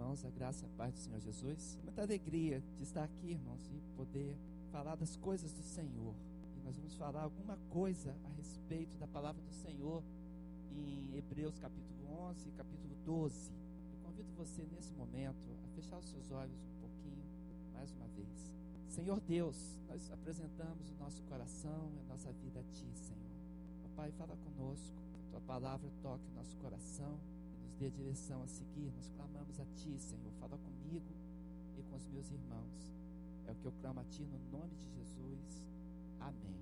irmãos, a graça e a paz do Senhor Jesus. Muita alegria de estar aqui, irmãos, e poder falar das coisas do Senhor. E nós vamos falar alguma coisa a respeito da palavra do Senhor em Hebreus capítulo 11 e capítulo 12. Eu convido você nesse momento a fechar os seus olhos um pouquinho, mais uma vez. Senhor Deus, nós apresentamos o nosso coração e a nossa vida a Ti, Senhor. Pai, fala conosco, que a Tua palavra toque o nosso coração nos dê a direção a seguir. Nós clamamos a Ti, Senhor. Fala comigo e com os meus irmãos. É o que eu clamo a Ti no nome de Jesus. Amém.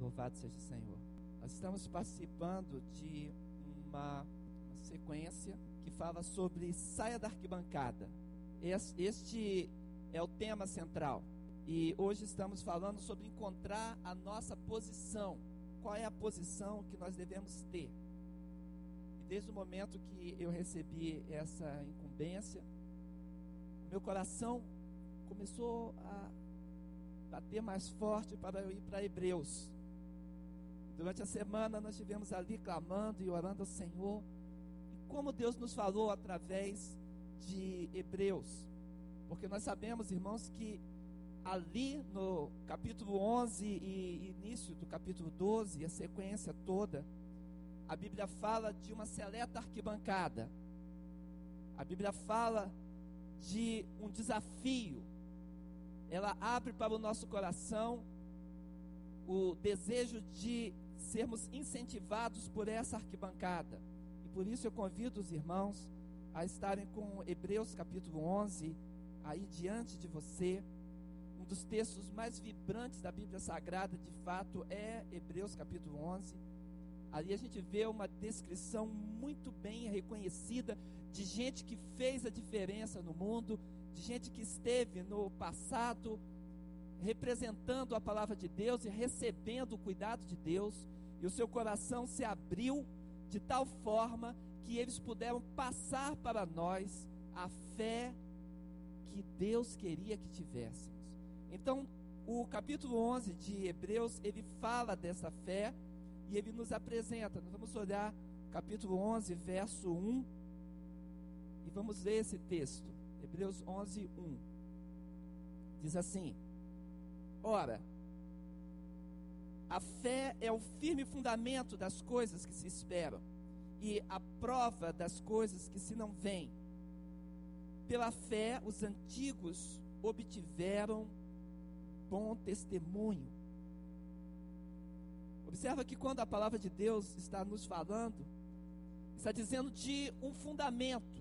Louvado seja o Senhor. Nós estamos participando de uma, uma sequência que fala sobre saia da arquibancada. Este é o tema central. E hoje estamos falando sobre encontrar a nossa posição. Qual é a posição que nós devemos ter? Desde o momento que eu recebi essa incumbência, meu coração começou a bater mais forte para eu ir para Hebreus. Durante a semana nós estivemos ali clamando e orando ao Senhor. E como Deus nos falou através de Hebreus. Porque nós sabemos, irmãos, que ali no capítulo 11 e início do capítulo 12, a sequência toda, a Bíblia fala de uma seleta arquibancada. A Bíblia fala de um desafio. Ela abre para o nosso coração o desejo de sermos incentivados por essa arquibancada. E por isso eu convido os irmãos a estarem com Hebreus capítulo 11 aí diante de você. Um dos textos mais vibrantes da Bíblia Sagrada, de fato, é Hebreus capítulo 11 Ali a gente vê uma descrição muito bem reconhecida de gente que fez a diferença no mundo, de gente que esteve no passado representando a palavra de Deus e recebendo o cuidado de Deus, e o seu coração se abriu de tal forma que eles puderam passar para nós a fé que Deus queria que tivéssemos. Então, o capítulo 11 de Hebreus, ele fala dessa fé e ele nos apresenta. Nós vamos olhar capítulo 11, verso 1 e vamos ler esse texto. Hebreus 11, 1. Diz assim: Ora, a fé é o firme fundamento das coisas que se esperam e a prova das coisas que se não veem. Pela fé, os antigos obtiveram bom testemunho. Observa que quando a palavra de Deus está nos falando, está dizendo de um fundamento.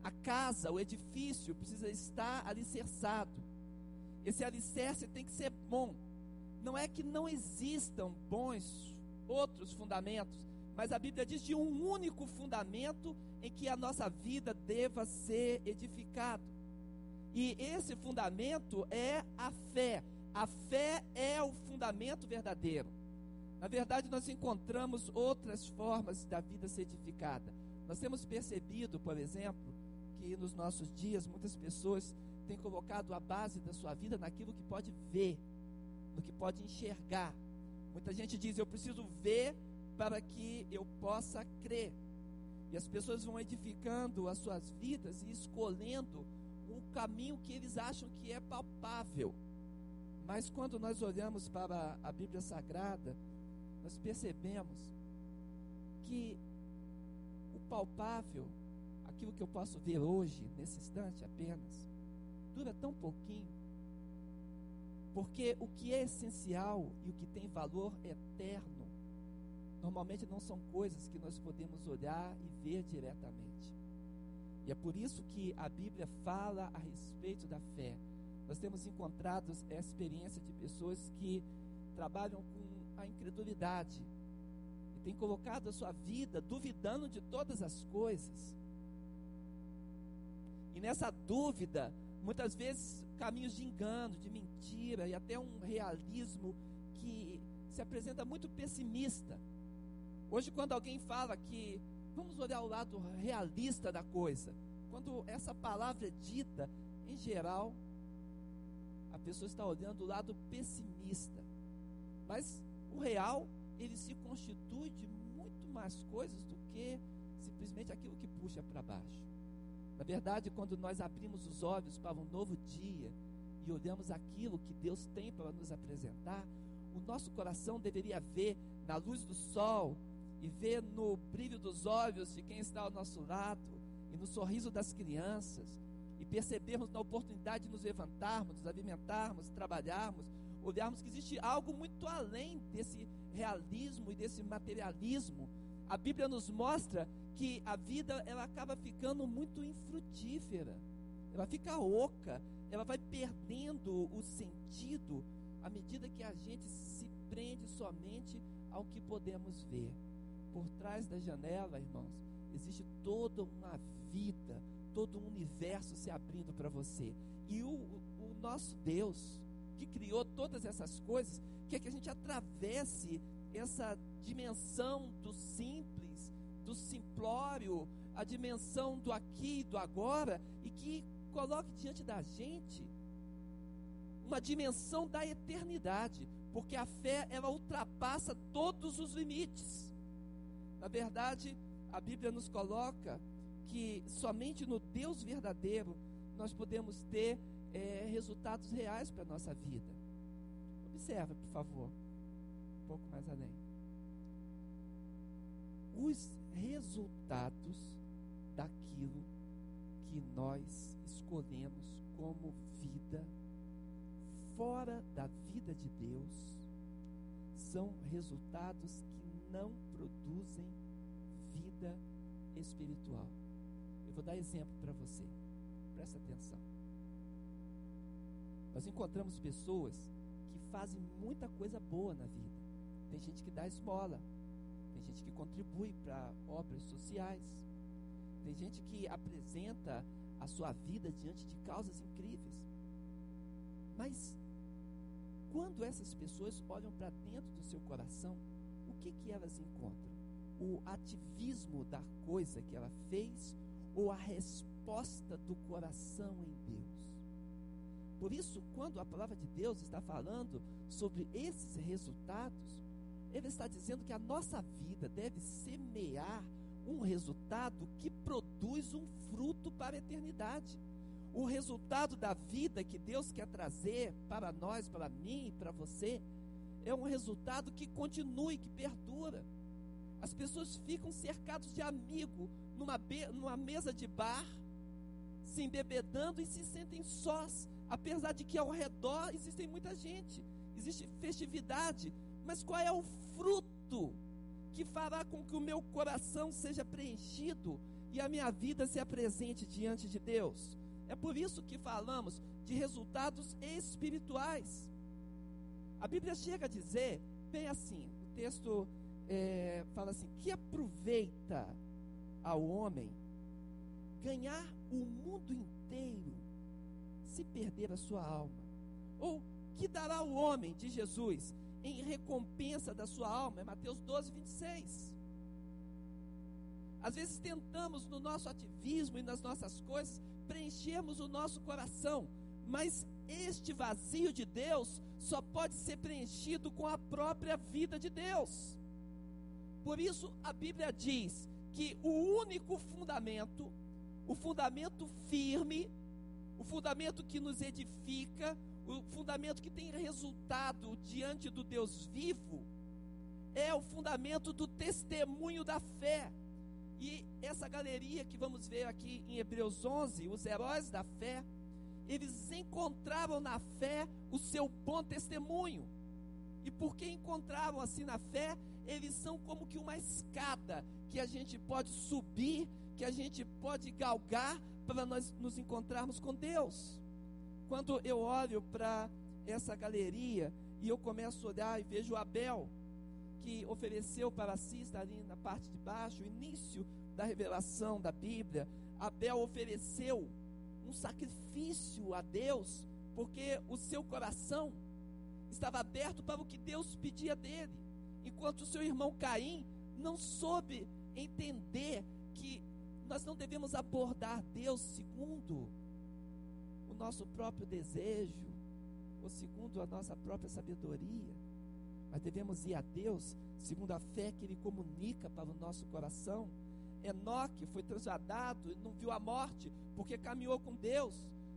A casa, o edifício precisa estar alicerçado. Esse alicerce tem que ser bom. Não é que não existam bons outros fundamentos, mas a Bíblia diz de um único fundamento em que a nossa vida deva ser edificada. E esse fundamento é a fé. A fé é o fundamento verdadeiro. Na verdade, nós encontramos outras formas da vida ser edificada. Nós temos percebido, por exemplo, que nos nossos dias muitas pessoas têm colocado a base da sua vida naquilo que pode ver, no que pode enxergar. Muita gente diz: Eu preciso ver para que eu possa crer. E as pessoas vão edificando as suas vidas e escolhendo o caminho que eles acham que é palpável. Mas quando nós olhamos para a Bíblia Sagrada, nós percebemos que o palpável, aquilo que eu posso ver hoje, nesse instante apenas, dura tão pouquinho. Porque o que é essencial e o que tem valor eterno, normalmente não são coisas que nós podemos olhar e ver diretamente. E é por isso que a Bíblia fala a respeito da fé. Nós temos encontrado a experiência de pessoas que trabalham com a incredulidade e tem colocado a sua vida duvidando de todas as coisas. E nessa dúvida, muitas vezes caminhos de engano, de mentira e até um realismo que se apresenta muito pessimista. Hoje, quando alguém fala que vamos olhar o lado realista da coisa, quando essa palavra é dita, em geral, a pessoa está olhando o lado pessimista. Mas o real, ele se constitui de muito mais coisas do que simplesmente aquilo que puxa para baixo. Na verdade, quando nós abrimos os olhos para um novo dia e olhamos aquilo que Deus tem para nos apresentar, o nosso coração deveria ver na luz do sol e ver no brilho dos olhos de quem está ao nosso lado e no sorriso das crianças e percebermos na oportunidade de nos levantarmos, nos alimentarmos, trabalharmos, olharmos que existe algo muito além desse realismo e desse materialismo. A Bíblia nos mostra que a vida ela acaba ficando muito infrutífera, ela fica oca, ela vai perdendo o sentido à medida que a gente se prende somente ao que podemos ver. Por trás da janela, irmãos, existe toda uma vida, todo um universo se abrindo para você. E o, o, nosso Deus, que criou todas essas coisas, quer que a gente atravesse essa dimensão do simples, do simplório, a dimensão do aqui e do agora, e que coloque diante da gente uma dimensão da eternidade, porque a fé ela ultrapassa todos os limites. Na verdade, a Bíblia nos coloca que somente no Deus verdadeiro nós podemos ter é, resultados reais para a nossa vida. Observa, por favor, um pouco mais além. Os resultados daquilo que nós escolhemos como vida fora da vida de Deus são resultados que não produzem vida espiritual. Eu vou dar exemplo para você. Presta atenção. Nós encontramos pessoas que fazem muita coisa boa na vida. Tem gente que dá esmola, tem gente que contribui para obras sociais, tem gente que apresenta a sua vida diante de causas incríveis. Mas quando essas pessoas olham para dentro do seu coração, o que, que elas encontram? O ativismo da coisa que ela fez ou a resposta do coração em Deus? Por isso, quando a palavra de Deus está falando sobre esses resultados, ele está dizendo que a nossa vida deve semear um resultado que produz um fruto para a eternidade. O resultado da vida que Deus quer trazer para nós, para mim para você, é um resultado que continue, que perdura. As pessoas ficam cercadas de amigo numa, numa mesa de bar, se embebedando e se sentem sós, apesar de que ao redor existem muita gente, existe festividade, mas qual é o fruto que fará com que o meu coração seja preenchido e a minha vida se apresente diante de Deus? É por isso que falamos de resultados espirituais. A Bíblia chega a dizer, bem assim, o texto é, fala assim: que aproveita ao homem ganhar o mundo inteiro se perder a sua alma? Ou que dará o homem de Jesus em recompensa da sua alma? É Mateus 12, 26. Às vezes tentamos no nosso ativismo e nas nossas coisas preenchermos o nosso coração, mas este vazio de Deus só pode ser preenchido com a própria vida de Deus. Por isso a Bíblia diz que o único fundamento, o fundamento firme, o fundamento que nos edifica, o fundamento que tem resultado diante do Deus vivo, é o fundamento do testemunho da fé. E essa galeria que vamos ver aqui em Hebreus 11, os heróis da fé, eles encontraram na fé o seu bom testemunho. E porque encontraram assim na fé, eles são como que uma escada que a gente pode subir, que a gente pode galgar para nós nos encontrarmos com Deus. Quando eu olho para essa galeria e eu começo a olhar e vejo Abel, que ofereceu para si, está ali na parte de baixo, o início da revelação da Bíblia, Abel ofereceu um sacrifício a Deus, porque o seu coração estava aberto para o que Deus pedia dele, enquanto o seu irmão Caim não soube entender que nós não devemos abordar Deus segundo o nosso próprio desejo, ou segundo a nossa própria sabedoria mas devemos ir a Deus segundo a fé que Ele comunica para o nosso coração. Enoque foi transladado, não viu a morte, porque caminhou com Deus.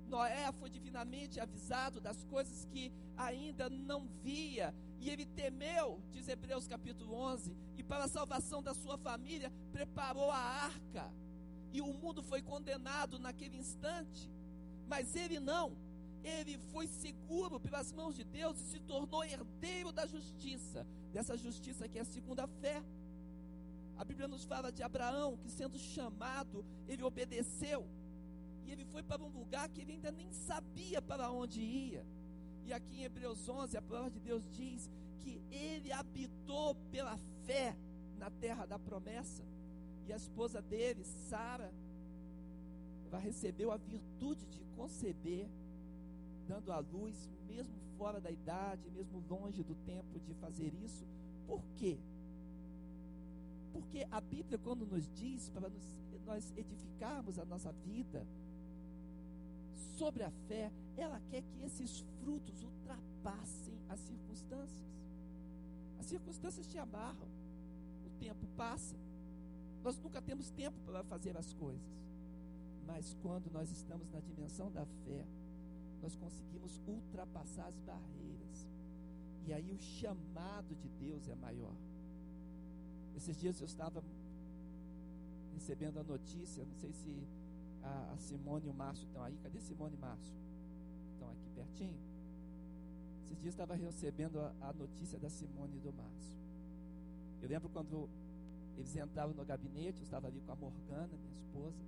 Noé foi divinamente avisado das coisas que ainda não via, e ele temeu, diz Hebreus capítulo 11, e para a salvação da sua família preparou a arca. E o mundo foi condenado naquele instante, mas ele não. Ele foi seguro pelas mãos de Deus e se tornou herdeiro da justiça, dessa justiça que é a segunda fé. A Bíblia nos fala de Abraão, que sendo chamado, ele obedeceu. E ele foi para um lugar que ele ainda nem sabia para onde ia. E aqui em Hebreus 11, a palavra de Deus diz que ele habitou pela fé na terra da promessa. E a esposa dele, Sara, ela recebeu a virtude de conceber, dando à luz, mesmo fora da idade, mesmo longe do tempo de fazer isso. Por quê? Porque a Bíblia, quando nos diz para nos, nós edificarmos a nossa vida sobre a fé, ela quer que esses frutos ultrapassem as circunstâncias. As circunstâncias te amarram, o tempo passa, nós nunca temos tempo para fazer as coisas, mas quando nós estamos na dimensão da fé, nós conseguimos ultrapassar as barreiras, e aí o chamado de Deus é maior. Esses dias eu estava recebendo a notícia, não sei se a, Simone e o Márcio estão aí. Cadê Simone e Márcio? Estão aqui pertinho? Esses dias eu estava recebendo a, a notícia da Simone e do Márcio. Eu lembro quando eles entravam no gabinete, eu estava ali com a Morgana, minha esposa,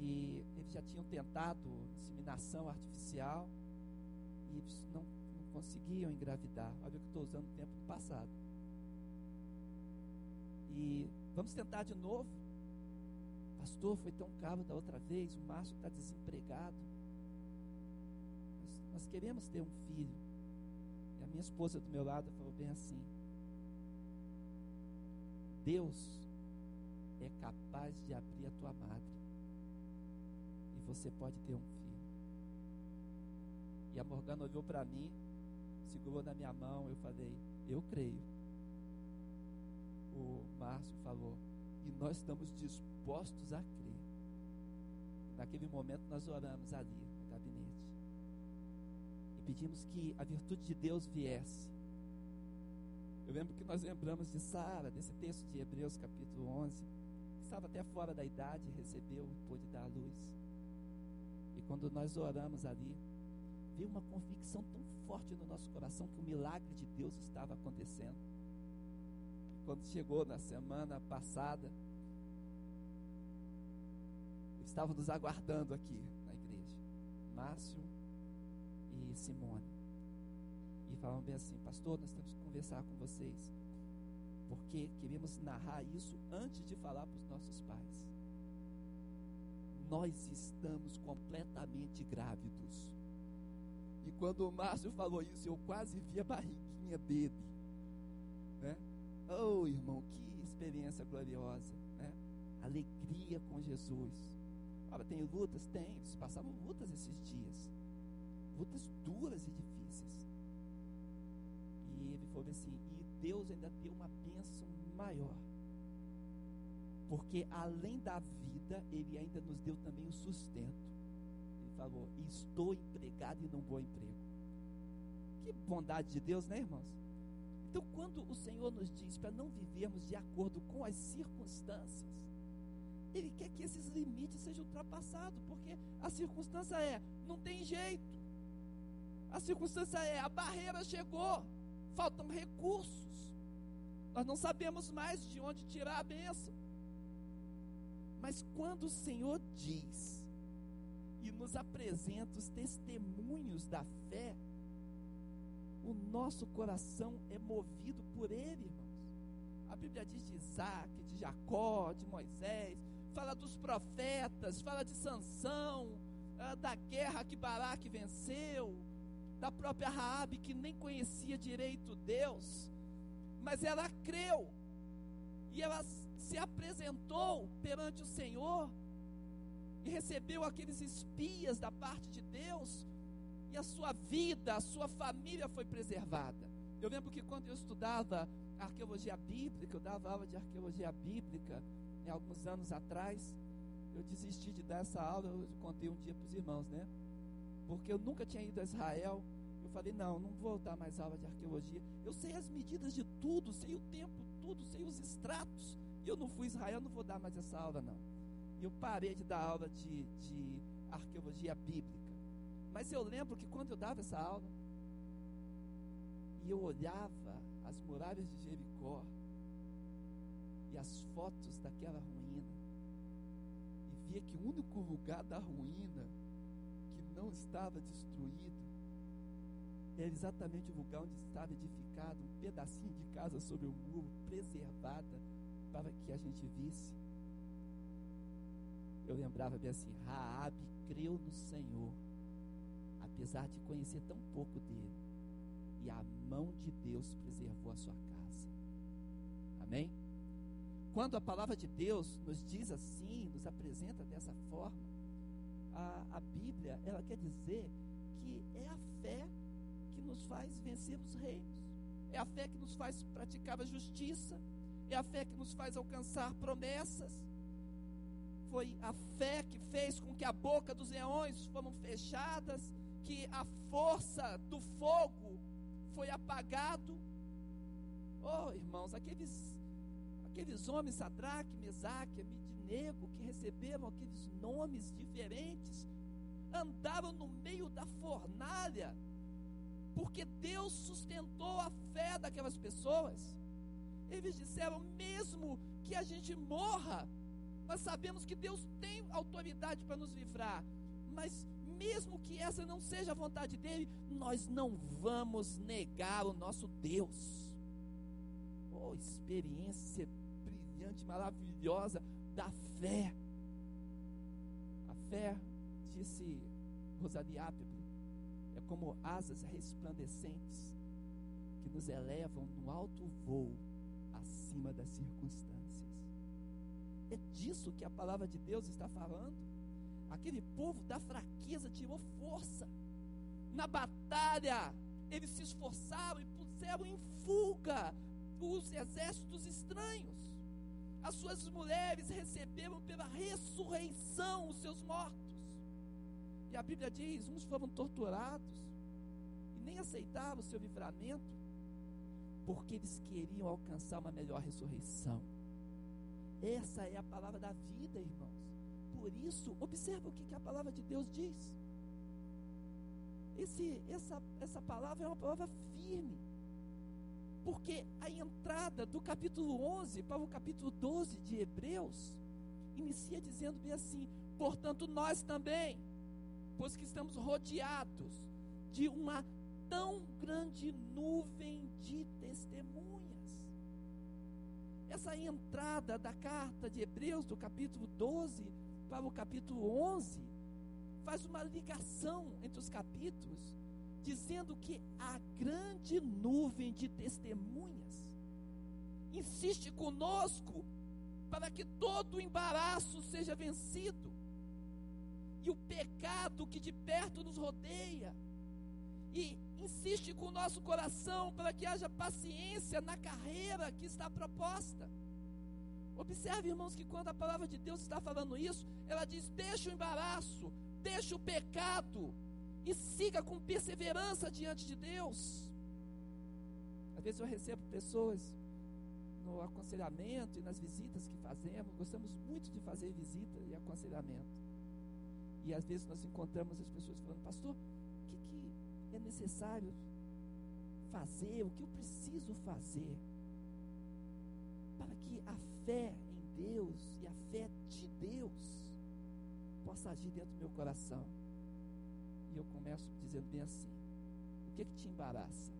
e eles já tinham tentado inseminação artificial e eles não, não conseguiam engravidar. Olha que eu estou usando o tempo passado. E vamos tentar de novo. Pastor, foi tão caro da outra vez, o Márcio está desempregado. Nós, nós queremos ter um filho. E a minha esposa do meu lado falou bem assim: Deus é capaz de abrir a tua madre. E você pode ter um filho. E a Morgana olhou para mim, segurou na minha mão, eu falei, eu creio o Márcio falou, e nós estamos dispostos a crer. Naquele momento nós oramos ali no gabinete e pedimos que a virtude de Deus viesse. Eu lembro que nós lembramos de Sara, desse texto de Hebreus capítulo 11, que estava até fora da idade, recebeu e pôde dar a luz. E quando nós oramos ali, veio uma convicção tão forte no nosso coração que o milagre de Deus estava acontecendo quando chegou na semana passada, estavam nos aguardando aqui na igreja, Márcio e Simone. Falavam bem assim, pastor, nós temos que conversar com vocês, porque queremos narrar isso antes de falar para os nossos pais. Nós estamos completamente grávidos. E quando o Márcio falou isso, eu quase vi a barriguinha dele. Né? Oh, irmão, que experiência gloriosa, né? Alegria com Jesus. Ora, tem lutas? Tem. Eles passaram lutas esses dias. Lutas duras e difíceis. Falou assim: e Deus ainda tem uma bênção maior. Porque além da vida, Ele ainda nos deu também o sustento. Ele falou: estou empregado e não vou emprego. Que bondade de Deus, né, irmãos? Então, quando o Senhor nos diz para não vivermos de acordo com as circunstâncias, Ele quer que esses limites sejam ultrapassados, porque a circunstância é: não tem jeito. A circunstância é: a barreira chegou, faltam recursos. Nós não sabemos mais de onde tirar a bênção. Mas quando o Senhor diz e nos apresenta os testemunhos da fé, o nosso coração é movido por Ele, irmãos. A Bíblia diz de Isaac, de Jacó, de Moisés, fala dos profetas, fala de Sansão, ah, da guerra que Baraque venceu, da própria Raabe que nem conhecia direito Deus, mas ela creu e ela se apresentou perante o Senhor e recebeu aqueles espias da parte de Deus e a sua vida, a sua família foi preservada. Eu lembro que quando eu estudava arqueologia bíblica, eu dava aula de arqueologia bíblica em alguns anos atrás, eu desisti de dar essa aula, eu contei um dia para os irmãos, né? Porque eu nunca tinha ido a Israel. Falei, não, não vou dar mais aula de arqueologia. Eu sei as medidas de tudo, sei o tempo, tudo, sei os extratos. E eu não fui Israel, não vou dar mais essa aula, não. E eu parei de dar aula de, de arqueologia bíblica. Mas eu lembro que quando eu dava essa aula, e eu olhava as muralhas de Jericó e as fotos daquela ruína, e via que o único lugar da ruína que não estava destruído era exatamente o lugar onde estava edificado um pedacinho de casa sobre o muro, preservada para que a gente visse. Eu lembrava bem assim: Raabe creu no Senhor, apesar de conhecer tão pouco dele, e a mão de Deus preservou a sua casa. Amém? Quando a palavra de Deus nos diz assim, nos apresenta dessa forma, a, a Bíblia, ela quer dizer que é a fé que nos faz vencer os reinos, é a fé que nos faz praticar a justiça, é a fé que nos faz alcançar promessas. Foi a fé que fez com que a boca dos leões foram fechadas, que a força do fogo foi apagado. Oh, irmãos, aqueles aqueles homens Sadraque, Mesaque, Abidinego, que receberam aqueles nomes diferentes, andaram no meio da fornalha, porque Deus sustentou a fé daquelas pessoas. Eles disseram: mesmo que a gente morra, nós sabemos que Deus tem autoridade para nos livrar, mas mesmo que essa não seja a vontade dele, nós não vamos negar o nosso Deus. Oh, experiência brilhante, maravilhosa da fé. A fé, disse Rosalie como asas resplandecentes que nos elevam no alto voo acima das circunstâncias. É disso que a palavra de Deus está falando. Aquele povo da fraqueza tirou força. Na batalha, eles se esforçaram e puseram em fuga os exércitos estranhos. As suas mulheres receberam pela ressurreição os seus mortos. E a Bíblia diz: uns foram torturados e nem aceitaram o seu livramento, porque eles queriam alcançar uma melhor ressurreição. Essa é a palavra da vida, irmãos. Por isso, observa o que, que a palavra de Deus diz. Esse, essa, essa palavra é uma palavra firme. Porque a entrada do capítulo 11 para o capítulo 12 de Hebreus inicia dizendo bem assim: portanto, nós também, pois que estamos rodeados de uma tão grande nuvem de testemunhas. Essa entrada da carta de Hebreus, do capítulo 12 para o capítulo 11, faz uma ligação entre os capítulos, dizendo que a grande nuvem de testemunhas insiste conosco para que todo embaraço seja vencido e o pecado que de perto nos rodeia e insiste com o nosso coração para que haja paciência na carreira que está proposta. Observe, irmãos, que quando a palavra de Deus está falando isso, ela diz: deixa o embaraço, deixa o pecado e siga com perseverança diante de Deus. Às vezes eu recebo pessoas no aconselhamento e nas visitas que fazemos, gostamos muito de fazer visita e aconselhamento. E às vezes nós encontramos as pessoas falando, pastor, é necessário fazer, o que eu preciso fazer, para que a fé em Deus e a fé de Deus possa agir dentro do meu coração. E eu começo dizendo bem assim: o que, que te embaraça?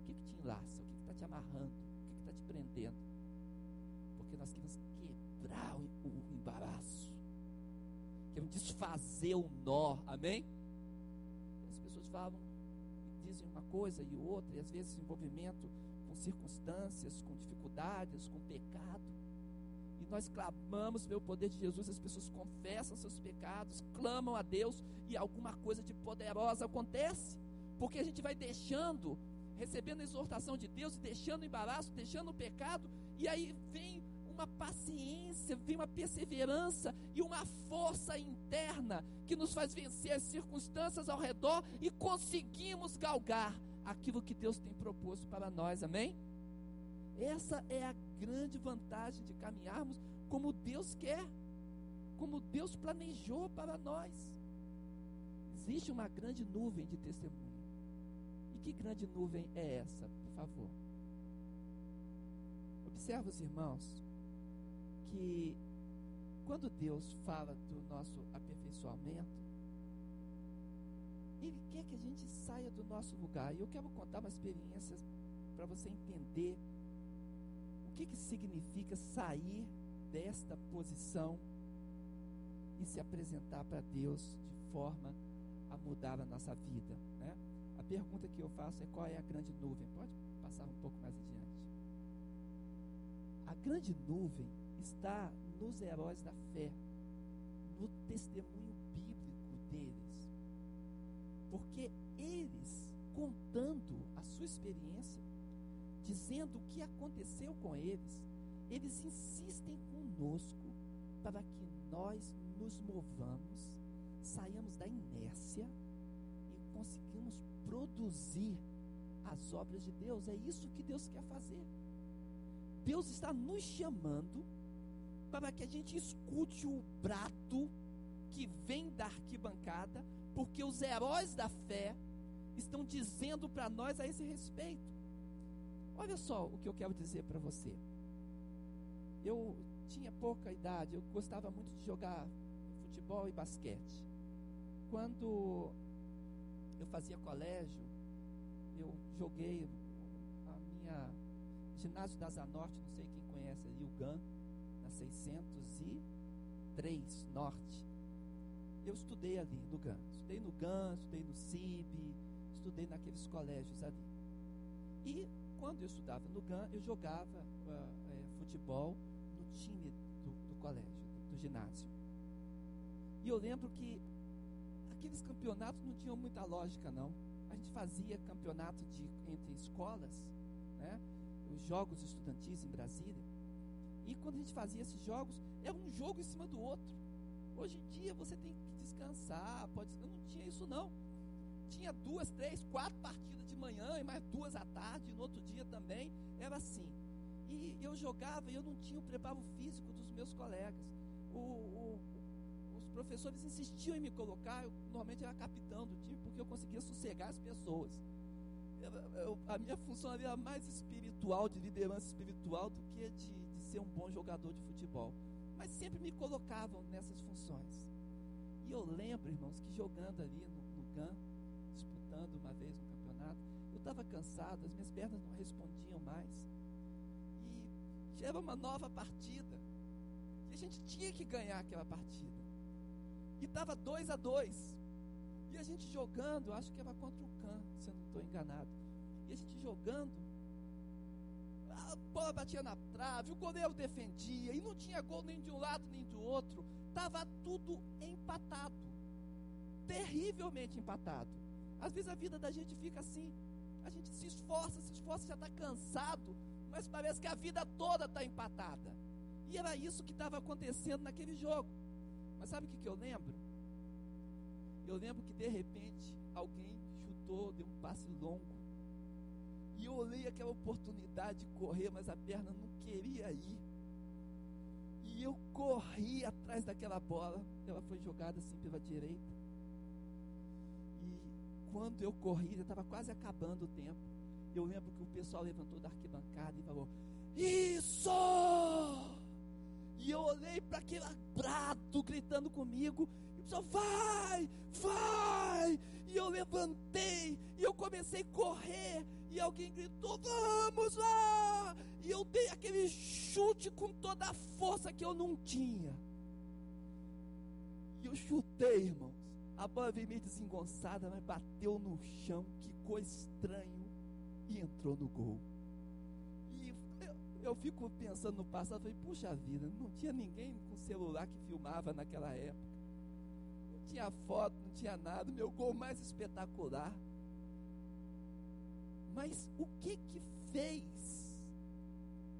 O que, que te enlaça? O que está te amarrando? O que está te prendendo? Porque nós queremos quebrar o, o embaraço, queremos desfazer o nó, amém? falam, dizem uma coisa e outra, e às vezes envolvimento com circunstâncias, com dificuldades, com pecado. E nós clamamos pelo poder de Jesus, as pessoas confessam seus pecados, clamam a Deus e alguma coisa de poderosa acontece, porque a gente vai deixando, recebendo a exortação de Deus, deixando o embaraço, deixando o pecado, e aí vem uma paciência, vem uma perseverança e uma força interna que nos faz vencer as circunstâncias ao redor e conseguimos galgar aquilo que Deus tem proposto para nós, amém? Essa é a grande vantagem de caminharmos como Deus quer, como Deus planejou para nós. Existe uma grande nuvem de testemunho. E que grande nuvem é essa, por favor? Observa os irmãos que quando Deus fala do nosso aperfeiçoamento, Ele quer que a gente saia do nosso lugar. E eu quero contar uma experiência para você entender o que, que significa sair desta posição e se apresentar para Deus de forma a mudar a nossa vida. Né? A pergunta que eu faço é qual é a grande nuvem? Pode passar um pouco mais adiante. A grande nuvem está nos heróis da fé, no testemunho bíblico deles. Porque eles, contando a sua experiência, dizendo o que aconteceu com eles, eles insistem conosco para que nós nos movamos, saiamos da inércia e conseguimos produzir as obras de Deus. É isso que Deus quer fazer. Deus está nos chamando para que a gente escute o brado que vem da arquibancada, porque os heróis da fé estão dizendo para nós a esse respeito. Olha só o que eu quero dizer para você. Eu tinha pouca idade, eu gostava muito de jogar futebol e basquete. Quando eu fazia colégio, eu joguei a minha ginásio da Zanorte, não sei quem conhece ali, o GAN, 603 Norte. Eu estudei ali no GAN. Estudei no GAN, estudei no CIB, estudei naqueles colégios ali. E quando eu estudava no GAN, eu jogava uh, é, futebol no time do, do colégio, do, do ginásio. E eu lembro que aqueles campeonatos não tinham muita lógica, não. A gente fazia campeonato de, entre escolas, né? os jogos estudantis em Brasília. E quando a gente fazia esses jogos, era um jogo em cima do outro. Hoje em dia você tem que descansar, pode, eu não tinha isso não. Tinha duas, três, quatro partidas de manhã e mais duas à tarde, e no outro dia também, era assim. E eu jogava e eu não tinha o preparo físico dos meus colegas. O, o, os professores insistiam em me colocar, eu normalmente era capitão do time, porque eu conseguia sossegar as pessoas. Eu, eu, a minha função era mais espiritual, de liderança espiritual, do que de ser um bom jogador de futebol. Mas sempre me colocavam nessas funções. E eu lembro, irmãos, que jogando ali no, no GAN, disputando uma vez um campeonato, eu estava cansado, as minhas pernas não respondiam mais. E era uma nova partida. E a gente tinha que ganhar aquela partida. E estava dois a dois. E a gente jogando, acho que era contra o Can, se eu não estou enganado. E a gente jogando, a bola batia na trave, o goleiro defendia, e não tinha gol nem de um lado nem do outro. Estava tudo empatado. Terrivelmente empatado. Às vezes a vida da gente fica assim. A gente se esforça, se esforça, já está cansado, mas parece que a vida toda está empatada. E era isso que estava acontecendo naquele jogo. Mas sabe o que, que eu lembro? Eu lembro que de repente alguém chutou, deu um passe longo. E eu olhei aquela oportunidade de correr, mas a perna não queria ir. E eu corri atrás daquela bola. Ela foi jogada assim pela direita. E quando eu corri, já estava quase acabando o tempo. Eu lembro que o pessoal levantou da arquibancada e falou: Isso! E eu olhei para aquele brado gritando comigo. Pessoal, vai, vai! E eu levantei e eu comecei a correr. E alguém gritou: Vamos lá! E eu dei aquele chute com toda a força que eu não tinha. E eu chutei, irmãos. A bola veio meio desengonçada, mas bateu no chão, ficou estranho e entrou no gol. E eu, eu fico pensando no passado, falei, puxa vida, não tinha ninguém com celular que filmava naquela época. Tinha foto, não tinha nada, meu gol mais espetacular. Mas o que que fez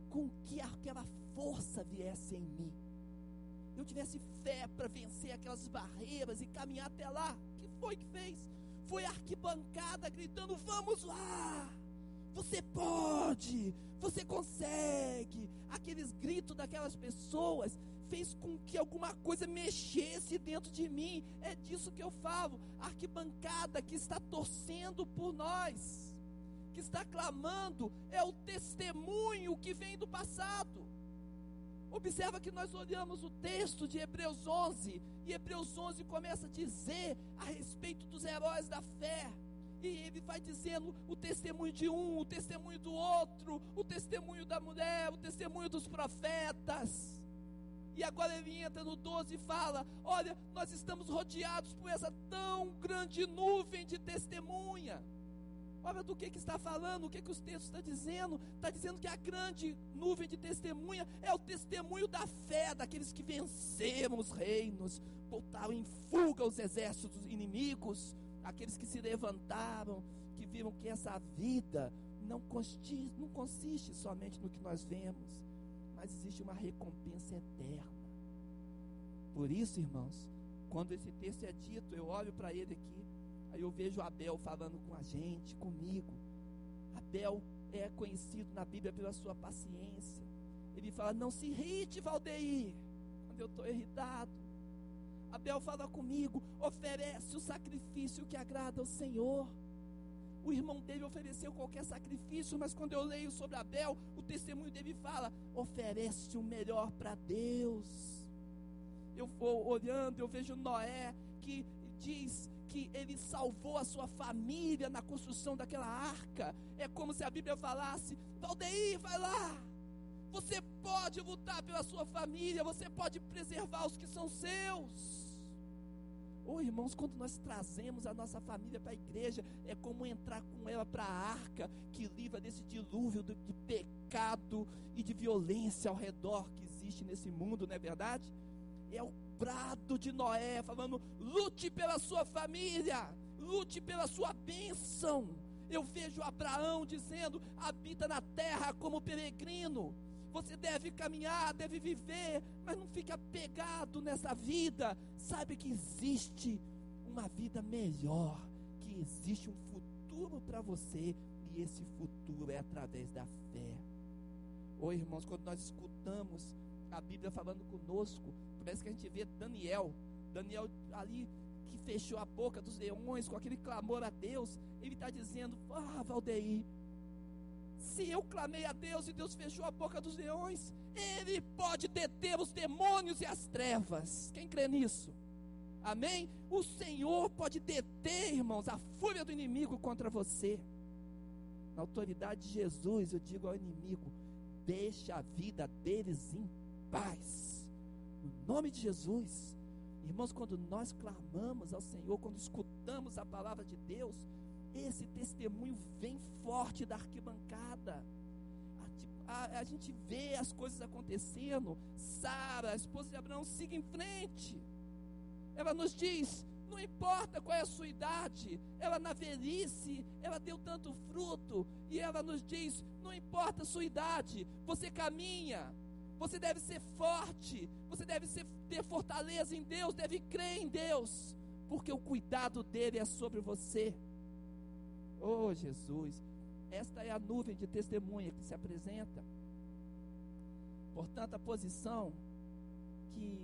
com que aquela força viesse em mim. Eu tivesse fé para vencer aquelas barreiras e caminhar até lá. O que foi que fez? Foi arquibancada gritando: Vamos lá! Você pode! Você consegue! Aqueles gritos daquelas pessoas fez com que alguma coisa mexesse dentro de mim. É disso que eu falo. A arquibancada que está torcendo por nós, que está clamando, é o testemunho que vem do passado. Observa que nós olhamos o texto de Hebreus 11, e Hebreus 11 começa a dizer a respeito dos heróis da fé. E ele vai dizendo o testemunho de um, o testemunho do outro, o testemunho da mulher, o testemunho dos profetas. E agora ele entra no 12 e fala: Olha, nós estamos rodeados por essa tão grande nuvem de testemunha. Olha do que, que está falando, o que, que os textos estão dizendo. Está dizendo que a grande nuvem de testemunha é o testemunho da fé daqueles que venceram os reinos, botaram em fuga os exércitos inimigos, aqueles que se levantaram, que viram que essa vida não consiste, não consiste somente no que nós vemos, mas existe uma recompensa eterna. Por isso, irmãos, quando esse texto é dito, eu olho para ele aqui, aí eu vejo Abel falando com a gente, comigo. Abel é conhecido na Bíblia pela sua paciência. Ele fala: Não se irrite, Valdeir, quando eu estou irritado. Abel fala comigo, oferece o sacrifício que agrada ao Senhor. O irmão dele ofereceu qualquer sacrifício, mas quando eu leio sobre Abel, o testemunho dele fala: oferece o melhor para Deus. Eu vou olhando, eu vejo Noé que diz que ele salvou a sua família na construção daquela arca. É como se a Bíblia falasse: Valdeir, vai lá. Você pode lutar pela sua família, você pode preservar os que são seus. Ô oh, irmãos, quando nós trazemos a nossa família para a igreja, é como entrar com ela para a arca que livra desse dilúvio de pecado e de violência ao redor que existe nesse mundo, não é verdade? É o brado de Noé falando: lute pela sua família, lute pela sua bênção. Eu vejo Abraão dizendo: habita na terra como peregrino. Você deve caminhar, deve viver, mas não fique apegado nessa vida. Sabe que existe uma vida melhor, que existe um futuro para você e esse futuro é através da fé. Oi, irmãos, quando nós escutamos a Bíblia falando conosco, parece que a gente vê Daniel, Daniel ali que fechou a boca dos leões com aquele clamor a Deus, ele está dizendo: Ah, Valdeir, se eu clamei a Deus e Deus fechou a boca dos leões, Ele pode deter os demônios e as trevas. Quem crê nisso? Amém? O Senhor pode deter, irmãos, a fúria do inimigo contra você. Na autoridade de Jesus, eu digo ao inimigo: deixa a vida deles em paz. No nome de Jesus. Irmãos, quando nós clamamos ao Senhor, quando escutamos a palavra de Deus, esse testemunho vem forte da arquibancada. A, a, a gente vê as coisas acontecendo. Sara, a esposa de Abraão, siga em frente. Ela nos diz: não importa qual é a sua idade, ela na velhice, ela deu tanto fruto, e ela nos diz: não importa a sua idade, você caminha, você deve ser forte, você deve ser, ter fortaleza em Deus, deve crer em Deus, porque o cuidado dele é sobre você. Oh Jesus, esta é a nuvem de testemunha que se apresenta. Portanto, a posição que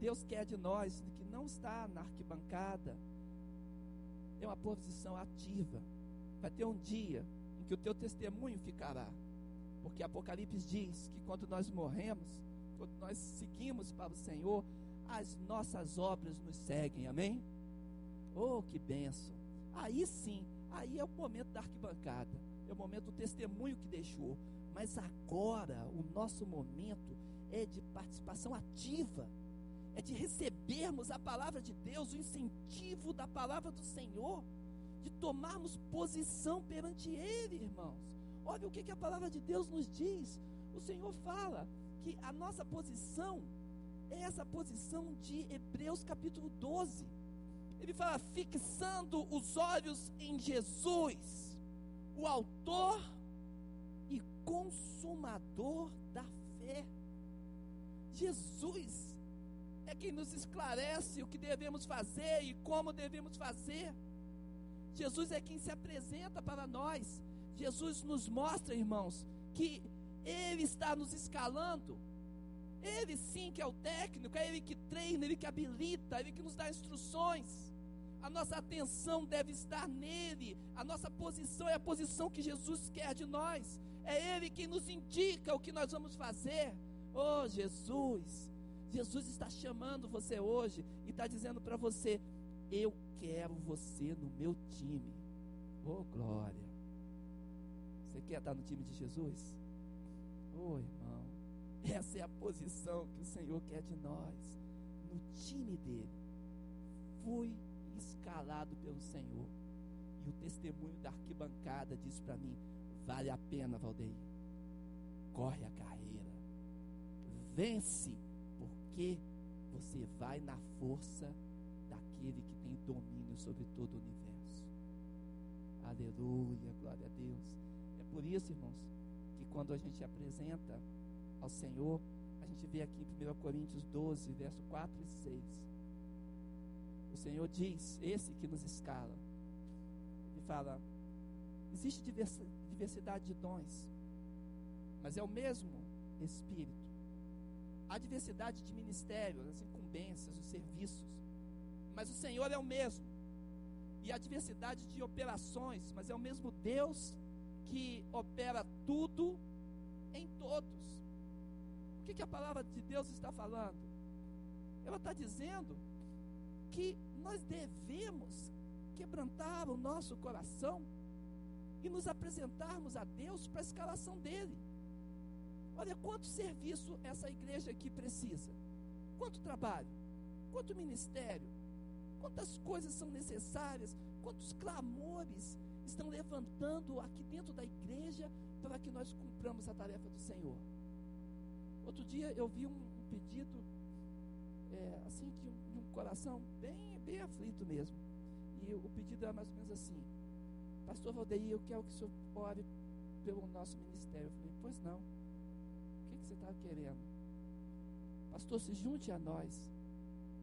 Deus quer de nós, que não está na arquibancada, é uma posição ativa. Vai ter um dia em que o teu testemunho ficará. Porque Apocalipse diz que quando nós morremos, quando nós seguimos para o Senhor, as nossas obras nos seguem, amém? Oh, que benção! Aí sim, Aí é o momento da arquibancada, é o momento do testemunho que deixou. Mas agora, o nosso momento é de participação ativa, é de recebermos a palavra de Deus, o incentivo da palavra do Senhor, de tomarmos posição perante Ele, irmãos. Olha o que, que a palavra de Deus nos diz. O Senhor fala que a nossa posição é essa posição de Hebreus capítulo 12 ele fala, fixando os olhos em Jesus, o autor e consumador da fé. Jesus é quem nos esclarece o que devemos fazer e como devemos fazer. Jesus é quem se apresenta para nós. Jesus nos mostra, irmãos, que Ele está nos escalando. Ele sim que é o técnico, é Ele que treina, Ele que habilita, Ele que nos dá instruções. A nossa atenção deve estar nele. A nossa posição é a posição que Jesus quer de nós. É Ele quem nos indica o que nós vamos fazer. Oh, Jesus! Jesus está chamando você hoje e está dizendo para você: Eu quero você no meu time. Oh, glória! Você quer estar no time de Jesus? Oh, irmão, essa é a posição que o Senhor quer de nós, no time dele. Fui escalado pelo Senhor. E o testemunho da arquibancada diz para mim: vale a pena, Valdeir. Corre a carreira. Vence, porque você vai na força daquele que tem domínio sobre todo o universo. Aleluia, glória a Deus. É por isso, irmãos, que quando a gente apresenta ao Senhor, a gente vê aqui em 1 Coríntios 12, verso 4 e 6. O Senhor diz, esse que nos escala, ele fala: existe diversidade de dons, mas é o mesmo Espírito. Há diversidade de ministérios, as incumbências, os serviços, mas o Senhor é o mesmo. E a diversidade de operações, mas é o mesmo Deus que opera tudo em todos. O que, que a palavra de Deus está falando? Ela está dizendo que nós devemos quebrantar o nosso coração e nos apresentarmos a Deus para a escalação dele. Olha quanto serviço essa igreja aqui precisa, quanto trabalho, quanto ministério, quantas coisas são necessárias, quantos clamores estão levantando aqui dentro da igreja para que nós cumpramos a tarefa do Senhor. Outro dia eu vi um, pedido, é, assim, de um, de um, coração bem, bem aflito mesmo. E o pedido era mais ou menos assim: Pastor Valdeir, eu quero que o senhor ore pelo nosso ministério. Eu falei: Pois não. O que, que você está querendo? Pastor, se junte a nós.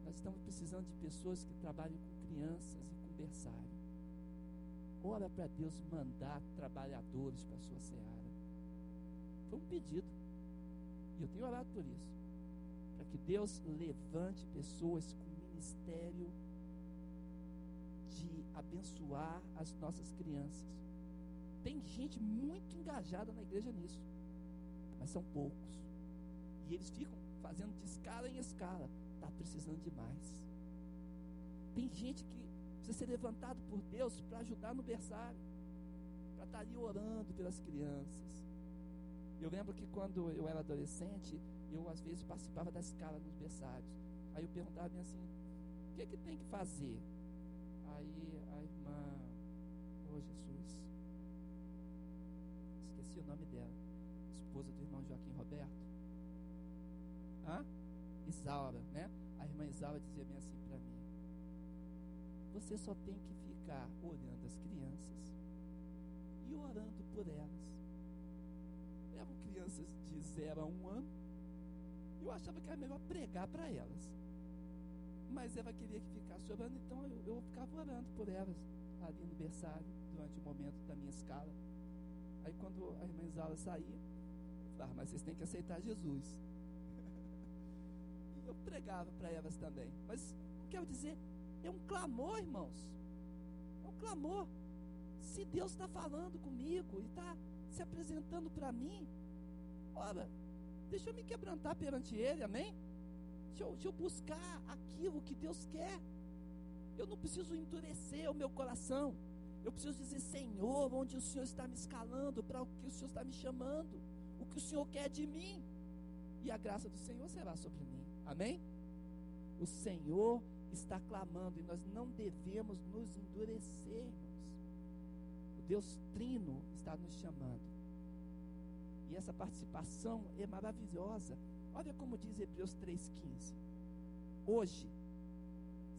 Nós estamos precisando de pessoas que trabalhem com crianças e com berçário. Ora para Deus mandar trabalhadores para a sua seara. Foi um pedido. E eu tenho orado por isso. Que Deus levante pessoas com ministério de abençoar as nossas crianças. Tem gente muito engajada na igreja nisso, mas são poucos. E eles ficam fazendo de escala em escala. Está precisando de mais. Tem gente que precisa ser levantado por Deus para ajudar no berçário, para estar tá ali orando pelas crianças. Eu lembro que quando eu era adolescente, eu às vezes participava da escala nos berçários. Aí eu perguntava assim, o que, é que tem que fazer? Aí a irmã, oh Jesus, esqueci o nome dela, esposa do irmão Joaquim Roberto. Hã? Isaura, né? A irmã Isaura dizia bem assim para mim: Você só tem que ficar olhando as crianças e orando por elas eram crianças de 0 a 1 um ano. Eu achava que era melhor pregar para elas. Mas ela queria que ficasse orando, então eu, eu ficava orando por elas ali no berçário, durante o momento da minha escala. Aí quando a irmã Isaura saía, eu falava, mas vocês têm que aceitar Jesus. e eu pregava para elas também. Mas quero dizer, é um clamor, irmãos. É um clamor. Se Deus está falando comigo e está se apresentando para mim, ora, deixa eu me quebrantar perante Ele, amém? Deixa eu, deixa eu buscar aquilo que Deus quer. Eu não preciso endurecer o meu coração. Eu preciso dizer, Senhor, onde o Senhor está me escalando, para o que o Senhor está me chamando, o que o Senhor quer de mim. E a graça do Senhor será sobre mim. Amém? O Senhor está clamando e nós não devemos nos endurecer. Deus Trino está nos chamando. E essa participação é maravilhosa. Olha como diz Hebreus 3,15. Hoje,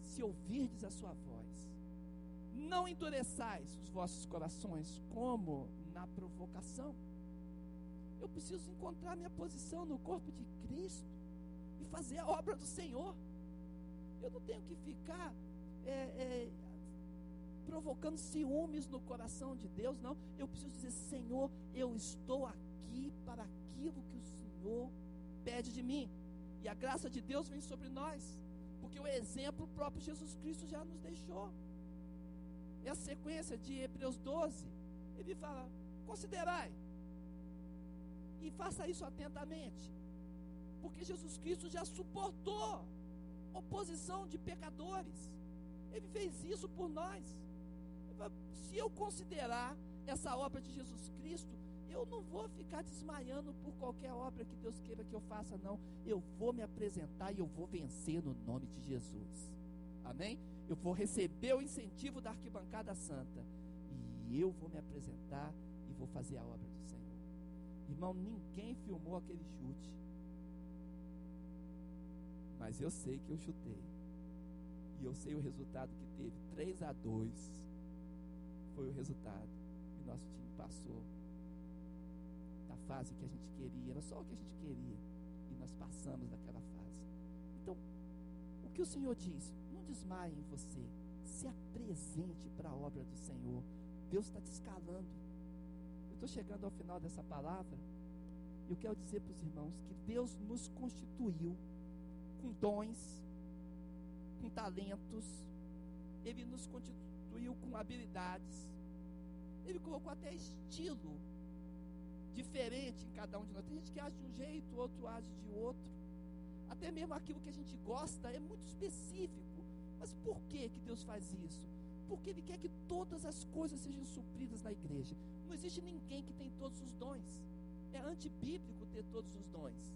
se ouvirdes a sua voz, não endureçais os vossos corações como na provocação. Eu preciso encontrar minha posição no corpo de Cristo. e fazer a obra do Senhor. Eu não tenho que ficar é, é, provocando ciúmes no coração de Deus, não. Eu preciso dizer, Senhor, eu estou aqui para aquilo que o Senhor pede de mim. E a graça de Deus vem sobre nós, porque o exemplo próprio Jesus Cristo já nos deixou. É a sequência de Hebreus 12. Ele fala: considerai e faça isso atentamente, porque Jesus Cristo já suportou oposição de pecadores. Ele fez isso por nós. Se eu considerar essa obra de Jesus Cristo, eu não vou ficar desmaiando por qualquer obra que Deus queira que eu faça, não. Eu vou me apresentar e eu vou vencer no nome de Jesus. Amém? Eu vou receber o incentivo da arquibancada santa. E eu vou me apresentar e vou fazer a obra do Senhor. Irmão, ninguém filmou aquele chute. Mas eu sei que eu chutei. E eu sei o resultado que teve. 3 a 2 foi o resultado. E nosso time passou da fase que a gente queria. Era só o que a gente queria. E nós passamos daquela fase. Então, o que o Senhor diz? Não desmaie em você. Se apresente para a obra do Senhor. Deus está te escalando. Eu estou chegando ao final dessa palavra. Eu quero dizer para os irmãos que Deus nos constituiu com dons, com talentos, Ele nos constituiu com habilidades, Ele colocou até estilo diferente em cada um de nós. Tem gente que age de um jeito, outro age de outro. Até mesmo aquilo que a gente gosta é muito específico. Mas por que, que Deus faz isso? Porque Ele quer que todas as coisas sejam supridas na igreja. Não existe ninguém que tem todos os dons. É antibíblico ter todos os dons.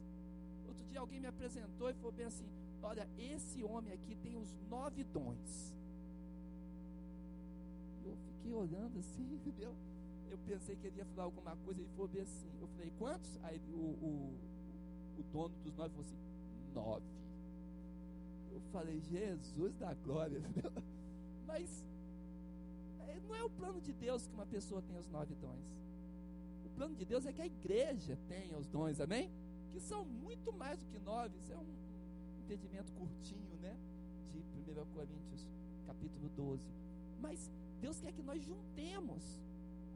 Outro dia alguém me apresentou e falou bem assim: Olha, esse homem aqui tem os nove dons. Eu fiquei olhando assim, entendeu? Eu pensei que ele ia falar alguma coisa, ele falou bem assim. Eu falei, quantos? Aí o, o, o dono dos nove falou assim: nove. Eu falei, Jesus da glória, entendeu? Mas é, não é o plano de Deus que uma pessoa tenha os nove dons. O plano de Deus é que a igreja tenha os dons, amém? que são muito mais do que nove. Isso é um entendimento curtinho, né? De 1 Coríntios, capítulo 12. Mas Deus quer que nós juntemos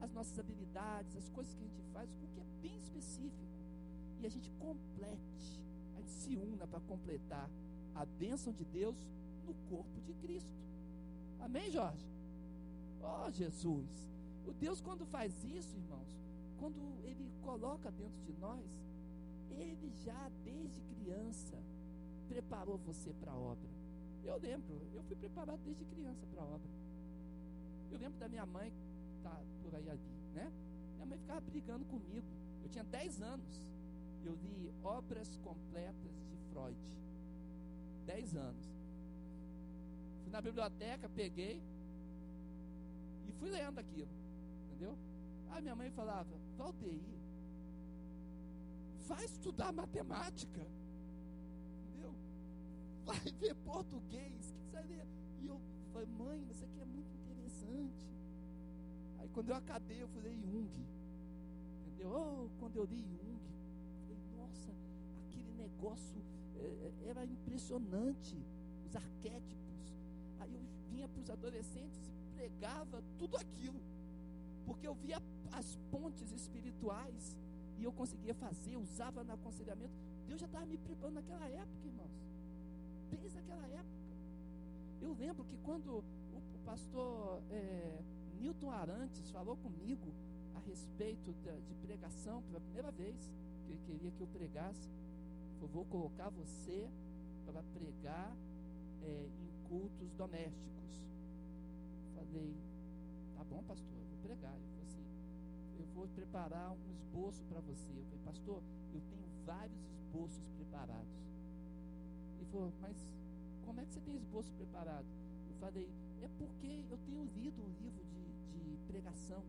as nossas habilidades, as coisas que a gente faz, o que é bem específico. E a gente complete, a gente se una para completar a bênção de Deus no corpo de Cristo. Amém, Jorge? Oh, Jesus. O Deus, quando faz isso, irmãos, quando Ele coloca dentro de nós, ele já desde criança preparou você para a obra. Eu lembro, eu fui preparado desde criança para a obra. Eu lembro da minha mãe, tá por aí ali, né? Minha mãe ficava brigando comigo. Eu tinha 10 anos. Eu li Obras Completas de Freud. 10 anos. Fui na biblioteca, peguei e fui lendo aquilo. Entendeu? Aí minha mãe falava, Valdeir, vai estudar matemática. Entendeu? Vai ver português. Que você ler? E eu falei, mãe, isso aqui é muito interessante. Aí quando eu acabei, eu falei Jung. Entendeu? Oh, quando eu li Jung, falei, nossa, aquele negócio é, é era impressionante. Os arquétipos. Aí eu vinha para os adolescentes e pregava tudo aquilo. Porque eu via as pontes espirituais e eu conseguia fazer, usava no aconselhamento. Deus já estava me preparando naquela época, irmãos. Desde aquela época. Eu lembro que quando o, o pastor é, Newton Arantes falou comigo a respeito de, pregação, pela primeira vez, que ele queria que eu pregasse, falou, vou colocar você para pregar é, em cultos domésticos. Falei, tá bom, pastor, eu vou pregar. Ele falou assim, eu vou preparar um esboço para você. Eu falei, pastor, eu tenho vários esboços preparados. Ele falou, mas como é que você tem esboço preparado? Eu falei, é porque eu tenho lido um livro de, de pregação.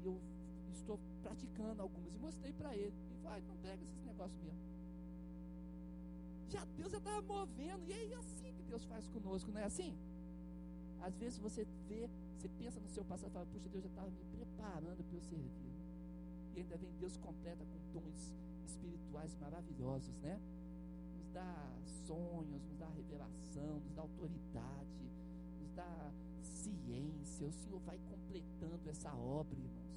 E eu estou praticando algumas. E mostrei para ele. E vai, não pega esses negócios mesmo. Já Deus já estava movendo. E é assim que Deus faz conosco, não é assim? Às vezes você vê, você pensa no seu passado e fala, puxa, Deus já estava me preparando para eu servir. E ainda vem Deus completa com dons espirituais maravilhosos, né? dá sonhos, nos dá revelação, nos dá autoridade, nos dá ciência. O Senhor vai completando essa obra, irmãos.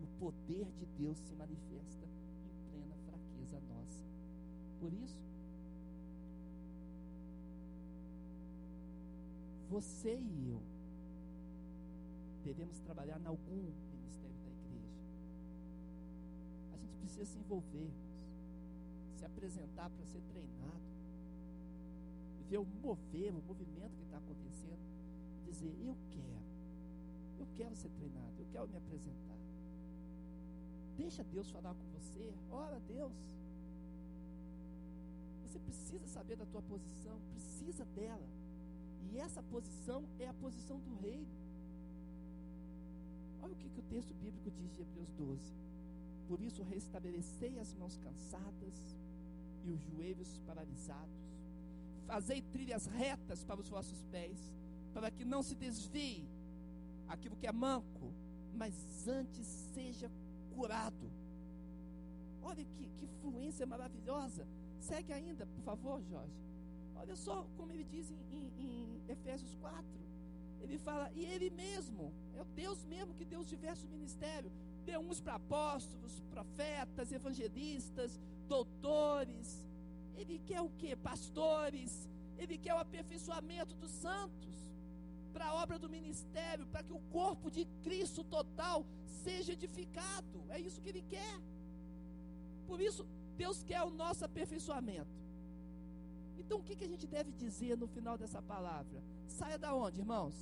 E o poder de Deus se manifesta em plena fraqueza nossa. Por isso, você e eu devemos trabalhar em algum ministério da igreja. A gente precisa se envolver, irmãos, se apresentar para ser treinado, ver o mover, o movimento que está acontecendo, dizer: Eu quero, eu quero ser treinado, eu quero me apresentar. Deixa Deus falar com você, ora a Deus. Você precisa saber da tua posição, precisa dela. E essa posição é a posição do reino. Olha o que, que o texto bíblico diz de Hebreus 12. Por isso restabelecei as mãos cansadas e os joelhos paralisados. Fazei trilhas retas para os vossos pés, para que não se desvie aquilo que é manco, mas antes seja curado. Olha que, que fluência maravilhosa. Segue ainda, por favor, Jorge. Olha só como ele diz em, em, em Efésios 4. Ele fala, e ele mesmo, é o Deus mesmo que deu os diversos ministérios. Deu uns para apóstolos, profetas, evangelistas, doutores. Ele quer o que? Pastores. Ele quer o aperfeiçoamento dos santos para a obra do ministério, para que o corpo de Cristo total seja edificado. É isso que ele quer. Por isso, Deus quer o nosso aperfeiçoamento. Então o que, que a gente deve dizer no final dessa palavra? Saia da onde, irmãos?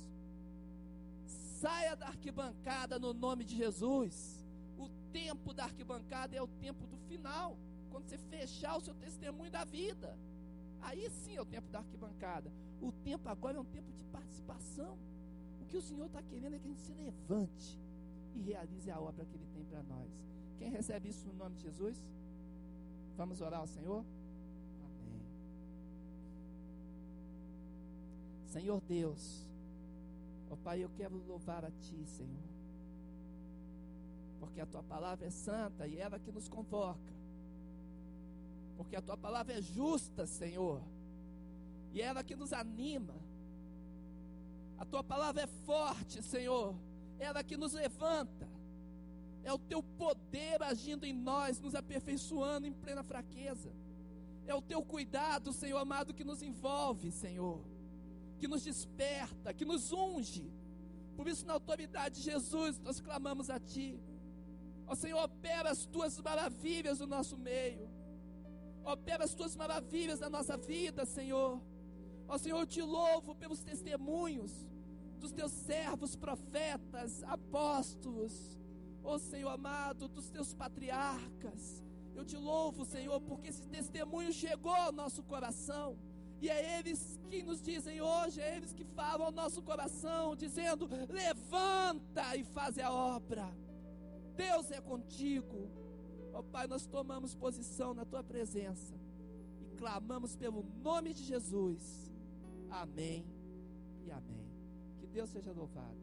Saia da arquibancada no nome de Jesus. O tempo da arquibancada é o tempo do final. Quando você fechar o seu testemunho da vida. Aí sim é o tempo da arquibancada. O tempo agora é um tempo de participação. O que o Senhor está querendo é que a gente se levante e realize a obra que Ele tem para nós. Quem recebe isso no nome de Jesus? Vamos orar ao Senhor? Senhor Deus, ó Pai, eu quero louvar a Ti, Senhor, porque a Tua palavra é santa e ela que nos convoca, porque a Tua palavra é justa, Senhor, e é ela que nos anima, a Tua palavra é forte, Senhor, é ela que nos levanta, é o Teu poder agindo em nós, nos aperfeiçoando em plena fraqueza, é o Teu cuidado, Senhor amado, que nos envolve, Senhor que nos desperta, que nos unge. Por isso, na autoridade de Jesus, nós clamamos a Ti. Ó Senhor, opera as Tuas maravilhas no nosso meio. Opera as Tuas maravilhas na nossa vida, Senhor. Ó Senhor, eu te louvo pelos testemunhos dos Teus servos, profetas, apóstolos. Ó Senhor amado, dos Teus patriarcas. Eu te louvo, Senhor, porque esse testemunho chegou ao nosso coração. E é eles que nos dizem hoje, é eles que falam ao nosso coração, dizendo: levanta e faz a obra. Deus é contigo. Ó Pai, nós tomamos posição na tua presença e clamamos pelo nome de Jesus. Amém e amém. Que Deus seja louvado.